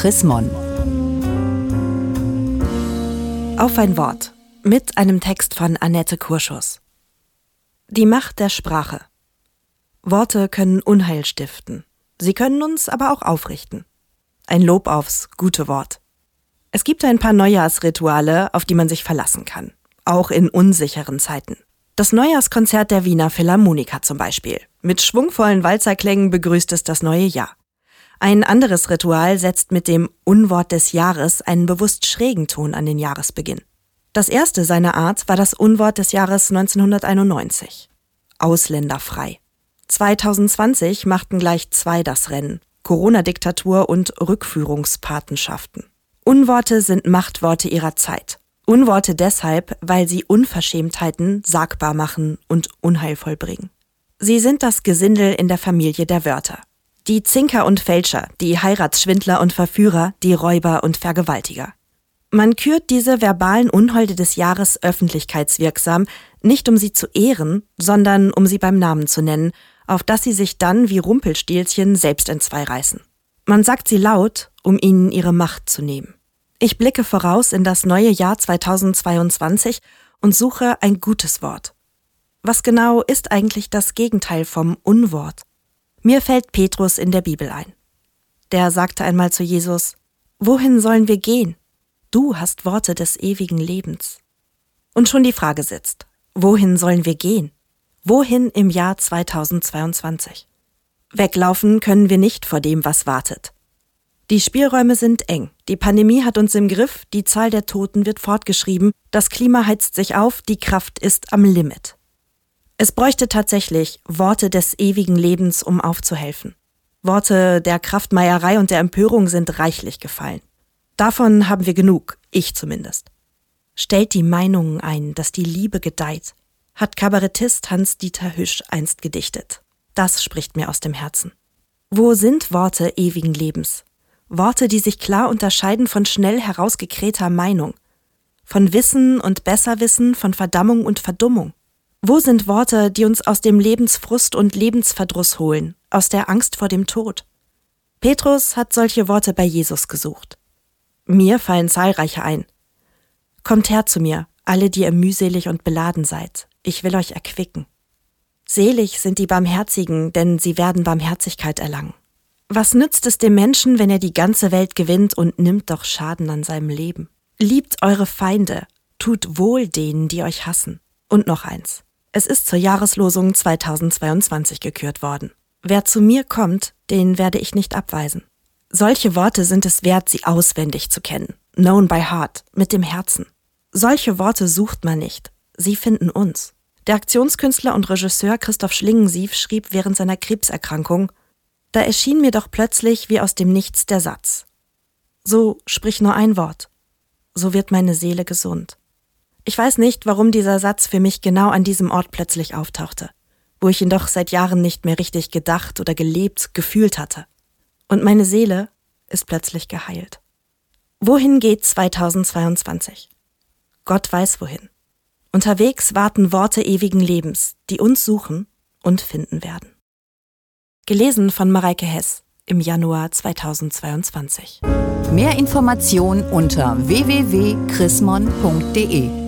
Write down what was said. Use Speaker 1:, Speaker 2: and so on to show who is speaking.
Speaker 1: Chris Mon.
Speaker 2: Auf ein Wort mit einem Text von Annette Kurschus. Die Macht der Sprache. Worte können Unheil stiften. Sie können uns aber auch aufrichten. Ein Lob aufs gute Wort. Es gibt ein paar Neujahrsrituale, auf die man sich verlassen kann. Auch in unsicheren Zeiten. Das Neujahrskonzert der Wiener Philharmoniker zum Beispiel. Mit schwungvollen Walzerklängen begrüßt es das neue Jahr. Ein anderes Ritual setzt mit dem Unwort des Jahres einen bewusst schrägen Ton an den Jahresbeginn. Das erste seiner Art war das Unwort des Jahres 1991. Ausländerfrei. 2020 machten gleich zwei das Rennen. Corona-Diktatur und Rückführungspatenschaften. Unworte sind Machtworte ihrer Zeit. Unworte deshalb, weil sie Unverschämtheiten sagbar machen und unheilvoll bringen. Sie sind das Gesindel in der Familie der Wörter. Die Zinker und Fälscher, die Heiratsschwindler und Verführer, die Räuber und Vergewaltiger. Man kürt diese verbalen Unholde des Jahres öffentlichkeitswirksam, nicht um sie zu ehren, sondern um sie beim Namen zu nennen, auf dass sie sich dann wie Rumpelstilzchen selbst entzwei reißen. Man sagt sie laut, um ihnen ihre Macht zu nehmen. Ich blicke voraus in das neue Jahr 2022 und suche ein gutes Wort. Was genau ist eigentlich das Gegenteil vom Unwort? Mir fällt Petrus in der Bibel ein. Der sagte einmal zu Jesus, Wohin sollen wir gehen? Du hast Worte des ewigen Lebens. Und schon die Frage sitzt, wohin sollen wir gehen? Wohin im Jahr 2022? Weglaufen können wir nicht vor dem, was wartet. Die Spielräume sind eng. Die Pandemie hat uns im Griff, die Zahl der Toten wird fortgeschrieben, das Klima heizt sich auf, die Kraft ist am Limit. Es bräuchte tatsächlich Worte des ewigen Lebens, um aufzuhelfen. Worte der Kraftmeierei und der Empörung sind reichlich gefallen. Davon haben wir genug, ich zumindest. Stellt die Meinungen ein, dass die Liebe gedeiht, hat Kabarettist Hans-Dieter Hüsch einst gedichtet. Das spricht mir aus dem Herzen. Wo sind Worte ewigen Lebens? Worte, die sich klar unterscheiden von schnell herausgekrähter Meinung, von Wissen und Besserwissen, von Verdammung und Verdummung. Wo sind Worte, die uns aus dem Lebensfrust und Lebensverdruss holen, aus der Angst vor dem Tod? Petrus hat solche Worte bei Jesus gesucht. Mir fallen zahlreiche ein. Kommt her zu mir, alle, die ihr mühselig und beladen seid, ich will euch erquicken. Selig sind die Barmherzigen, denn sie werden Barmherzigkeit erlangen. Was nützt es dem Menschen, wenn er die ganze Welt gewinnt und nimmt doch Schaden an seinem Leben? Liebt eure Feinde, tut wohl denen, die euch hassen. Und noch eins. Es ist zur Jahreslosung 2022 gekürt worden. Wer zu mir kommt, den werde ich nicht abweisen. Solche Worte sind es wert, sie auswendig zu kennen. Known by heart, mit dem Herzen. Solche Worte sucht man nicht. Sie finden uns. Der Aktionskünstler und Regisseur Christoph Schlingensief schrieb während seiner Krebserkrankung, da erschien mir doch plötzlich wie aus dem Nichts der Satz. So sprich nur ein Wort. So wird meine Seele gesund. Ich weiß nicht, warum dieser Satz für mich genau an diesem Ort plötzlich auftauchte, wo ich ihn doch seit Jahren nicht mehr richtig gedacht oder gelebt, gefühlt hatte. Und meine Seele ist plötzlich geheilt. Wohin geht 2022? Gott weiß wohin. Unterwegs warten Worte ewigen Lebens, die uns suchen und finden werden. Gelesen von Mareike Hess im Januar 2022.
Speaker 1: Mehr Informationen unter www.chrismon.de